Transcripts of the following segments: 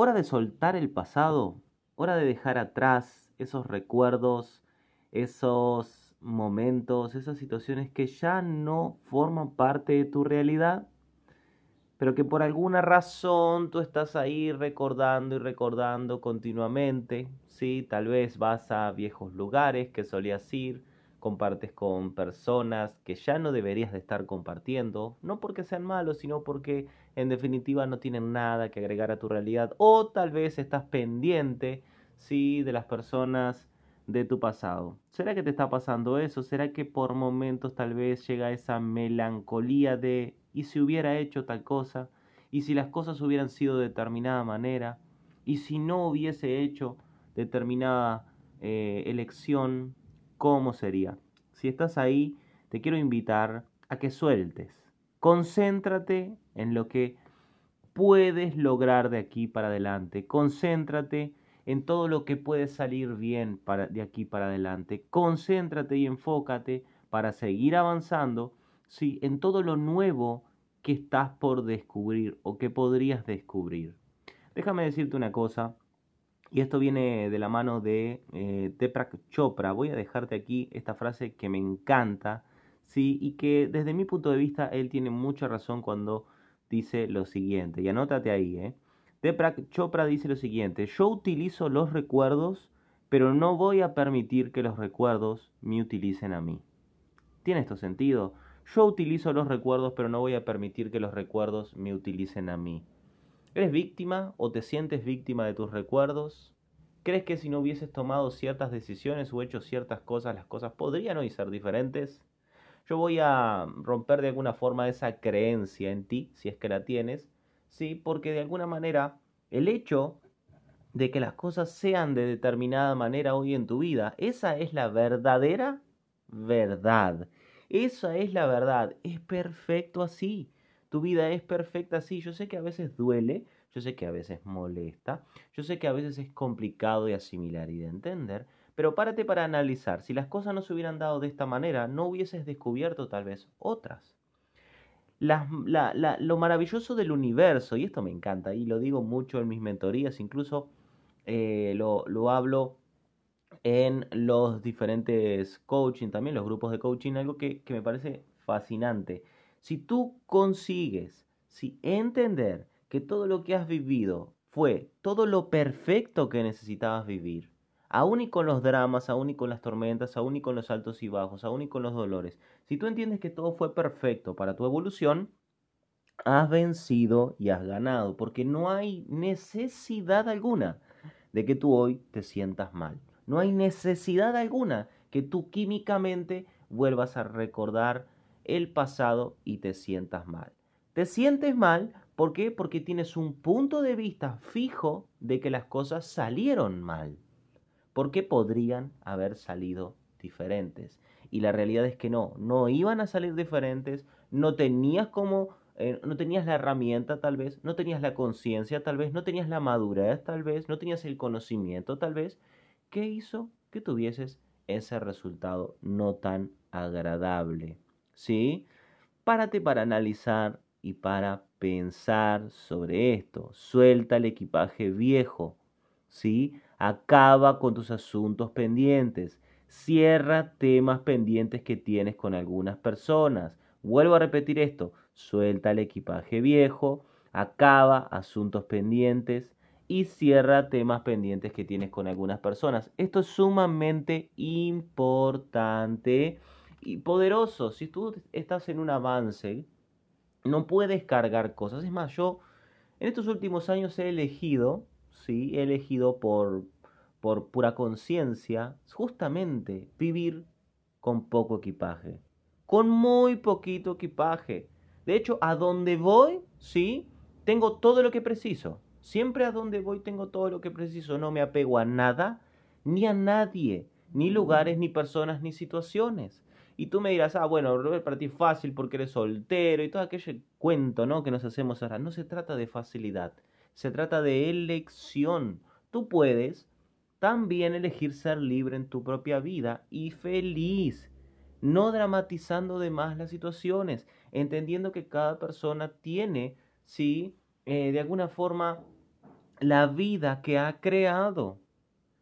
hora de soltar el pasado, hora de dejar atrás esos recuerdos, esos momentos, esas situaciones que ya no forman parte de tu realidad, pero que por alguna razón tú estás ahí recordando y recordando continuamente, ¿sí? Tal vez vas a viejos lugares que solías ir, compartes con personas que ya no deberías de estar compartiendo, no porque sean malos, sino porque en definitiva no tienen nada que agregar a tu realidad, o tal vez estás pendiente, ¿sí? De las personas de tu pasado. ¿Será que te está pasando eso? ¿Será que por momentos tal vez llega esa melancolía de ¿y si hubiera hecho tal cosa? ¿Y si las cosas hubieran sido de determinada manera? ¿Y si no hubiese hecho determinada eh, elección? ¿Cómo sería? Si estás ahí, te quiero invitar a que sueltes. Concéntrate en lo que puedes lograr de aquí para adelante. Concéntrate en todo lo que puede salir bien para, de aquí para adelante. Concéntrate y enfócate para seguir avanzando ¿sí? en todo lo nuevo que estás por descubrir o que podrías descubrir. Déjame decirte una cosa, y esto viene de la mano de eh, Teprak Chopra. Voy a dejarte aquí esta frase que me encanta, ¿sí? y que desde mi punto de vista él tiene mucha razón cuando dice lo siguiente. Y anótate ahí, ¿eh? Deprak Chopra dice lo siguiente, yo utilizo los recuerdos, pero no voy a permitir que los recuerdos me utilicen a mí. ¿Tiene esto sentido? Yo utilizo los recuerdos, pero no voy a permitir que los recuerdos me utilicen a mí. ¿Eres víctima o te sientes víctima de tus recuerdos? ¿Crees que si no hubieses tomado ciertas decisiones o hecho ciertas cosas, las cosas podrían hoy ser diferentes? Yo voy a romper de alguna forma esa creencia en ti, si es que la tienes, ¿sí? Porque de alguna manera el hecho de que las cosas sean de determinada manera hoy en tu vida, esa es la verdadera verdad. Esa es la verdad. Es perfecto así. Tu vida es perfecta así. Yo sé que a veces duele, yo sé que a veces molesta, yo sé que a veces es complicado de asimilar y de entender, pero párate para analizar. Si las cosas no se hubieran dado de esta manera, no hubieses descubierto tal vez otras lo maravilloso del universo, y esto me encanta, y lo digo mucho en mis mentorías, incluso eh, lo, hablo en los diferentes coaching, también los grupos de coaching, algo que, que me parece fascinante. Si tú consigues, si entender que todo lo que has vivido fue todo lo perfecto que necesitabas vivir, aún y con los dramas, aún y con las tormentas, aún y con los altos y bajos, aún y con los dolores, si tú entiendes que todo fue perfecto para tu evolución, has vencido y has ganado, porque no hay necesidad alguna de que tú hoy te sientas mal. No hay necesidad alguna que tú químicamente vuelvas a recordar el pasado y te sientas mal. Te sientes mal. Porque tienes un punto de vista fijo de que las cosas salieron mal porque podrían haber salido diferentes. Y la realidad es que no, no iban a salir diferentes, no tenías como, eh, no tenías la herramienta tal vez, no tenías la conciencia tal vez, no tenías la madurez tal vez, no tenías el conocimiento tal vez, que hizo que tuvieses ese resultado no tan agradable. ¿Sí? Párate para analizar y para pensar sobre esto. Suelta el equipaje viejo. ¿Sí? Acaba con tus asuntos pendientes. Cierra temas pendientes que tienes con algunas personas. Vuelvo a repetir esto. Suelta el equipaje viejo. Acaba asuntos pendientes y cierra temas pendientes que tienes con algunas personas. Esto es sumamente importante y poderoso. Si tú estás en un avance, no puedes cargar cosas. Es más, yo en estos últimos años he elegido ¿sí? he elegido por, por pura conciencia justamente vivir con poco equipaje, con muy poquito equipaje. De hecho, a donde voy, sí, tengo todo lo que preciso. Siempre a donde voy tengo todo lo que preciso. No me apego a nada ni a nadie, ni lugares, ni personas, ni situaciones. Y tú me dirás, ah, bueno, Robert, para ti es fácil porque eres soltero y todo aquello cuento, ¿no? Que nos hacemos ahora. No se trata de facilidad se trata de elección. Tú puedes también elegir ser libre en tu propia vida y feliz, no dramatizando de más las situaciones, entendiendo que cada persona tiene, sí, eh, de alguna forma la vida que ha creado.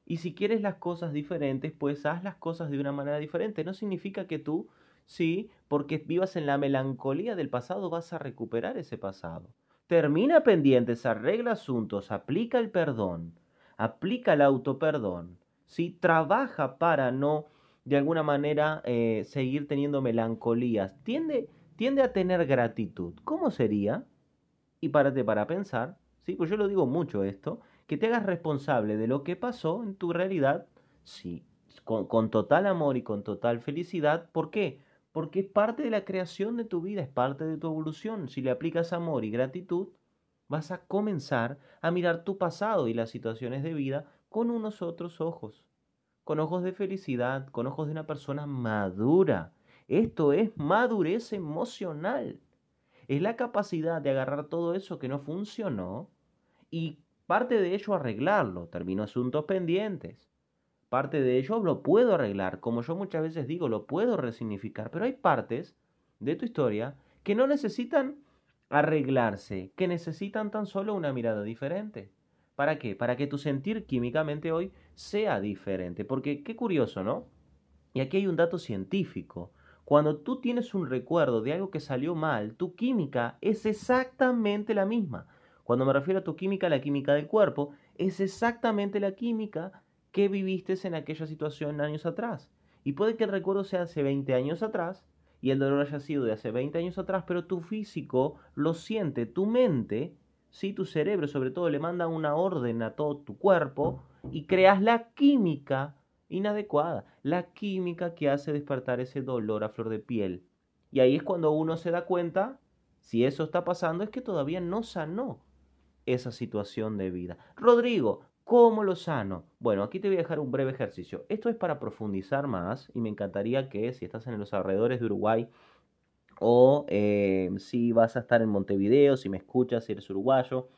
Y si quieres las cosas diferentes, pues haz las cosas de una manera diferente. No significa que tú, sí, porque vivas en la melancolía del pasado, vas a recuperar ese pasado. Termina pendientes, arregla asuntos, aplica el perdón, aplica el autoperdón, ¿sí? Trabaja para no, de alguna manera, eh, seguir teniendo melancolías. Tiende, tiende a tener gratitud. ¿Cómo sería? Y párate para pensar, ¿sí? Pues yo lo digo mucho esto, que te hagas responsable de lo que pasó en tu realidad, sí, con, con total amor y con total felicidad. ¿Por qué? Porque es parte de la creación de tu vida, es parte de tu evolución. Si le aplicas amor y gratitud, vas a comenzar a mirar tu pasado y las situaciones de vida con unos otros ojos, con ojos de felicidad, con ojos de una persona madura. Esto es madurez emocional. Es la capacidad de agarrar todo eso que no funcionó y Parte de ello arreglarlo, termino asuntos pendientes. Parte de ello lo puedo arreglar, como yo muchas veces digo, lo puedo resignificar, pero hay partes de tu historia que no necesitan arreglarse, que necesitan tan solo una mirada diferente. ¿Para qué? Para que tu sentir químicamente hoy sea diferente. Porque qué curioso, ¿no? Y aquí hay un dato científico. Cuando tú tienes un recuerdo de algo que salió mal, tu química es exactamente la misma. Cuando me refiero a tu química, la química del cuerpo, es exactamente la química que viviste en aquella situación años atrás. Y puede que el recuerdo sea hace 20 años atrás y el dolor haya sido de hace 20 años atrás, pero tu físico lo siente, tu mente, ¿sí? tu cerebro sobre todo le manda una orden a todo tu cuerpo y creas la química inadecuada, la química que hace despertar ese dolor a flor de piel. Y ahí es cuando uno se da cuenta, si eso está pasando, es que todavía no sanó esa situación de vida. Rodrigo, ¿cómo lo sano? Bueno, aquí te voy a dejar un breve ejercicio. Esto es para profundizar más y me encantaría que si estás en los alrededores de Uruguay o eh, si vas a estar en Montevideo, si me escuchas, si eres uruguayo,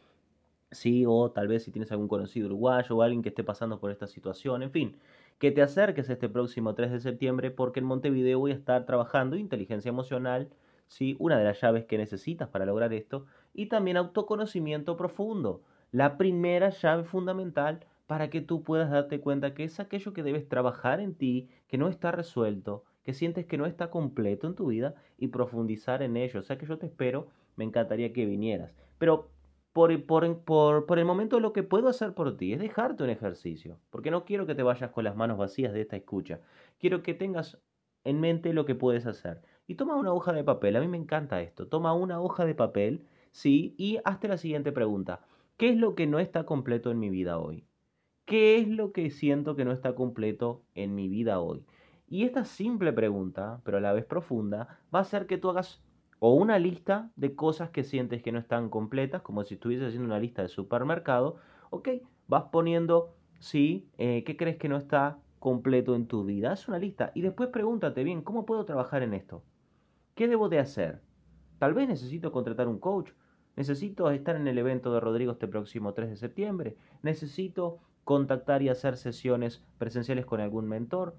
sí, o tal vez si tienes algún conocido uruguayo o alguien que esté pasando por esta situación, en fin, que te acerques este próximo 3 de septiembre porque en Montevideo voy a estar trabajando inteligencia emocional, sí, una de las llaves que necesitas para lograr esto y también autoconocimiento profundo. La primera llave fundamental para que tú puedas darte cuenta que es aquello que debes trabajar en ti, que no está resuelto, que sientes que no está completo en tu vida y profundizar en ello. O sea que yo te espero, me encantaría que vinieras. Pero por, por, por, por, el momento lo que puedo hacer por ti es dejarte un ejercicio, porque no quiero que te vayas con las manos vacías de esta escucha. Quiero que tengas en mente lo que puedes hacer. Y toma una hoja de papel, a mí me encanta esto. Toma una hoja de papel ¿sí? Y hazte la siguiente pregunta. ¿Qué es lo que no está completo en mi vida hoy? ¿Qué es lo que siento que no está completo en mi vida hoy? Y esta simple pregunta, pero a la vez profunda, va a hacer que tú hagas o una lista de cosas que sientes que no están completas, como si estuvieses haciendo una lista de supermercado, ok, vas poniendo, sí, eh, ¿qué crees que no está completo en tu vida? Haz una lista y después pregúntate bien, ¿cómo puedo trabajar en esto? ¿Qué debo de hacer? Tal vez necesito contratar un coach. Necesito estar en el evento de Rodrigo este próximo 3 de septiembre. Necesito contactar y hacer sesiones presenciales con algún mentor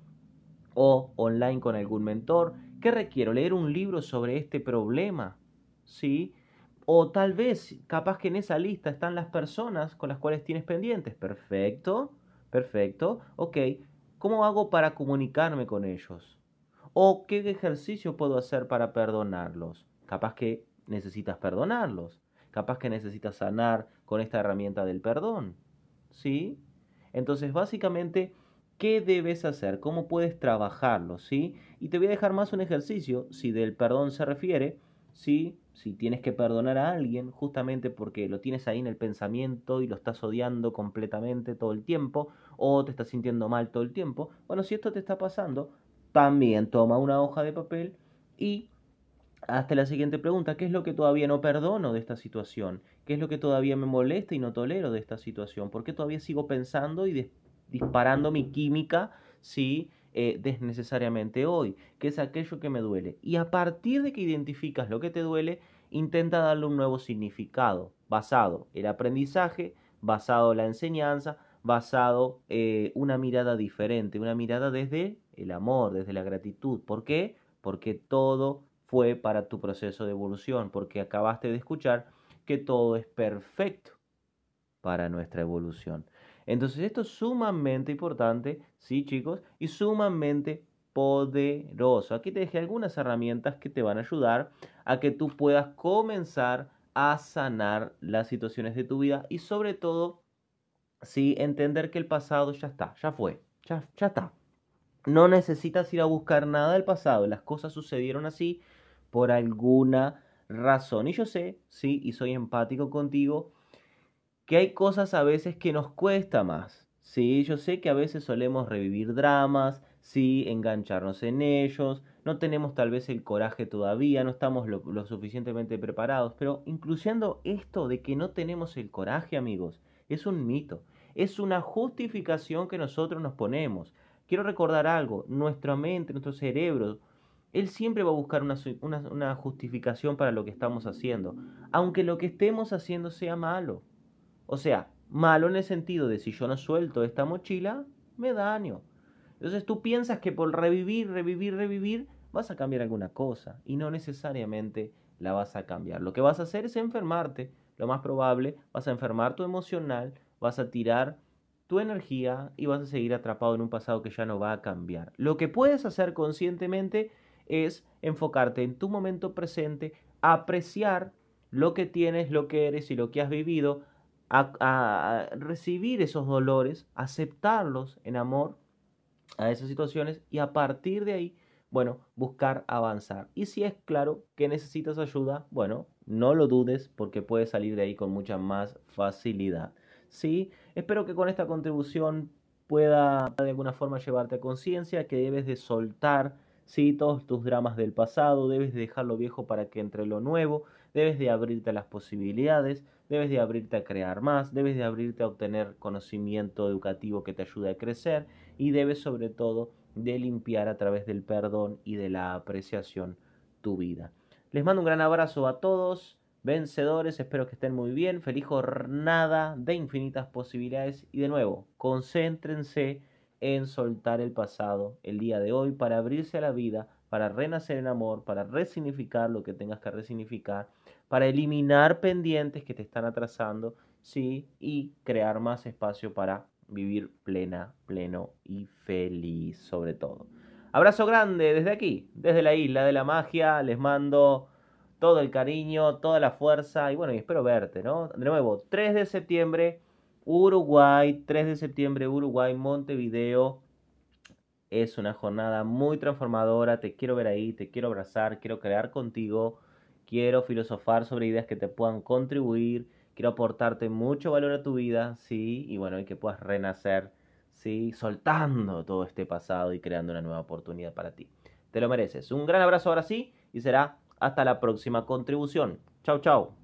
o online con algún mentor. ¿Qué requiero? Leer un libro sobre este problema. ¿Sí? O tal vez, capaz que en esa lista están las personas con las cuales tienes pendientes. Perfecto, perfecto. Ok, ¿cómo hago para comunicarme con ellos? ¿O qué ejercicio puedo hacer para perdonarlos? Capaz que necesitas perdonarlos. Capaz que necesitas sanar con esta herramienta del perdón. ¿Sí? Entonces, básicamente, ¿qué debes hacer? ¿Cómo puedes trabajarlo? ¿Sí? Y te voy a dejar más un ejercicio, si del perdón se refiere, ¿sí? Si tienes que perdonar a alguien, justamente porque lo tienes ahí en el pensamiento y lo estás odiando completamente todo el tiempo, o te estás sintiendo mal todo el tiempo, bueno, si esto te está pasando, también toma una hoja de papel y hasta la siguiente pregunta, ¿qué es lo que todavía no perdono de esta situación? ¿Qué es lo que todavía me molesta y no tolero de esta situación? ¿Por qué todavía sigo pensando y disparando mi química sí, eh, desnecesariamente hoy? ¿Qué es aquello que me duele? Y a partir de que identificas lo que te duele, intenta darle un nuevo significado, basado el aprendizaje, basado la enseñanza, basado eh, una mirada diferente, una mirada desde el amor, desde la gratitud. ¿Por qué? Porque todo fue para tu proceso de evolución, porque acabaste de escuchar que todo es perfecto. para nuestra evolución. Entonces esto es sumamente importante, sí chicos, y sumamente poderoso. Aquí te dejé algunas herramientas que te van a ayudar a que tú puedas comenzar a sanar las situaciones de tu vida y sobre todo, sí, entender que el pasado ya está, ya fue, ya, ya está. No necesitas ir a buscar nada del pasado, las cosas sucedieron así por alguna razón. Y yo sé, sí, y soy empático contigo, que hay cosas a veces que nos cuesta más. Sí, yo sé que a veces solemos revivir dramas, sí, engancharnos en ellos, no tenemos tal vez el coraje todavía, no estamos lo, suficientemente preparados, pero incluyendo esto de que no tenemos el coraje, amigos, es un mito, es una justificación que nosotros nos ponemos. Quiero recordar algo, nuestra mente, nuestro cerebro, él siempre va a buscar una, una, una justificación para lo que estamos haciendo, aunque lo que estemos haciendo sea malo. O sea, malo en el sentido de si yo no suelto esta mochila, me daño. Entonces tú piensas que por revivir, revivir, revivir, vas a cambiar alguna cosa y no necesariamente la vas a cambiar. Lo que vas a hacer es enfermarte. Lo más probable, vas a enfermar tu emocional, vas a tirar tu energía y vas a seguir atrapado en un pasado que ya no va a cambiar. Lo que puedes hacer conscientemente es enfocarte en tu momento presente, apreciar lo que tienes, lo que eres y lo que has vivido, a, recibir esos dolores, aceptarlos en amor a esas situaciones y a partir de ahí, bueno, buscar avanzar. Y si es claro que necesitas ayuda, bueno, no lo dudes porque puedes salir de ahí con mucha más facilidad. Sí, espero que con esta contribución pueda de alguna forma llevarte a conciencia que debes de soltar sí, todos tus dramas del pasado, debes de dejar lo viejo para que entre lo nuevo, debes de abrirte a las posibilidades, debes de abrirte a crear más, debes de abrirte a obtener conocimiento educativo que te ayude a crecer y debes sobre todo de limpiar a través del perdón y de la apreciación tu vida. Les mando un gran abrazo a todos, vencedores, espero que estén muy bien, feliz jornada de infinitas posibilidades y de nuevo, concéntrense en soltar el pasado el día de hoy para abrirse a la vida, para renacer en amor, para resignificar lo que tengas que resignificar, para eliminar pendientes que te están atrasando, sí, y crear más espacio para vivir plena, pleno y feliz sobre todo. Abrazo grande desde aquí, desde la isla de la magia, les mando todo el cariño, toda la fuerza y bueno, espero verte, ¿no? De nuevo, 3 de septiembre, Uruguay, 3 de septiembre, Uruguay, Montevideo. Es una jornada muy transformadora, te quiero ver ahí, te quiero abrazar, quiero crear contigo, quiero filosofar sobre ideas que te puedan contribuir Quiero aportarte mucho valor a tu vida, sí, y bueno, y que puedas renacer, sí, soltando todo este pasado y creando una nueva oportunidad para ti. Te lo mereces. Un gran abrazo ahora sí y será hasta la próxima contribución. Chau, chau.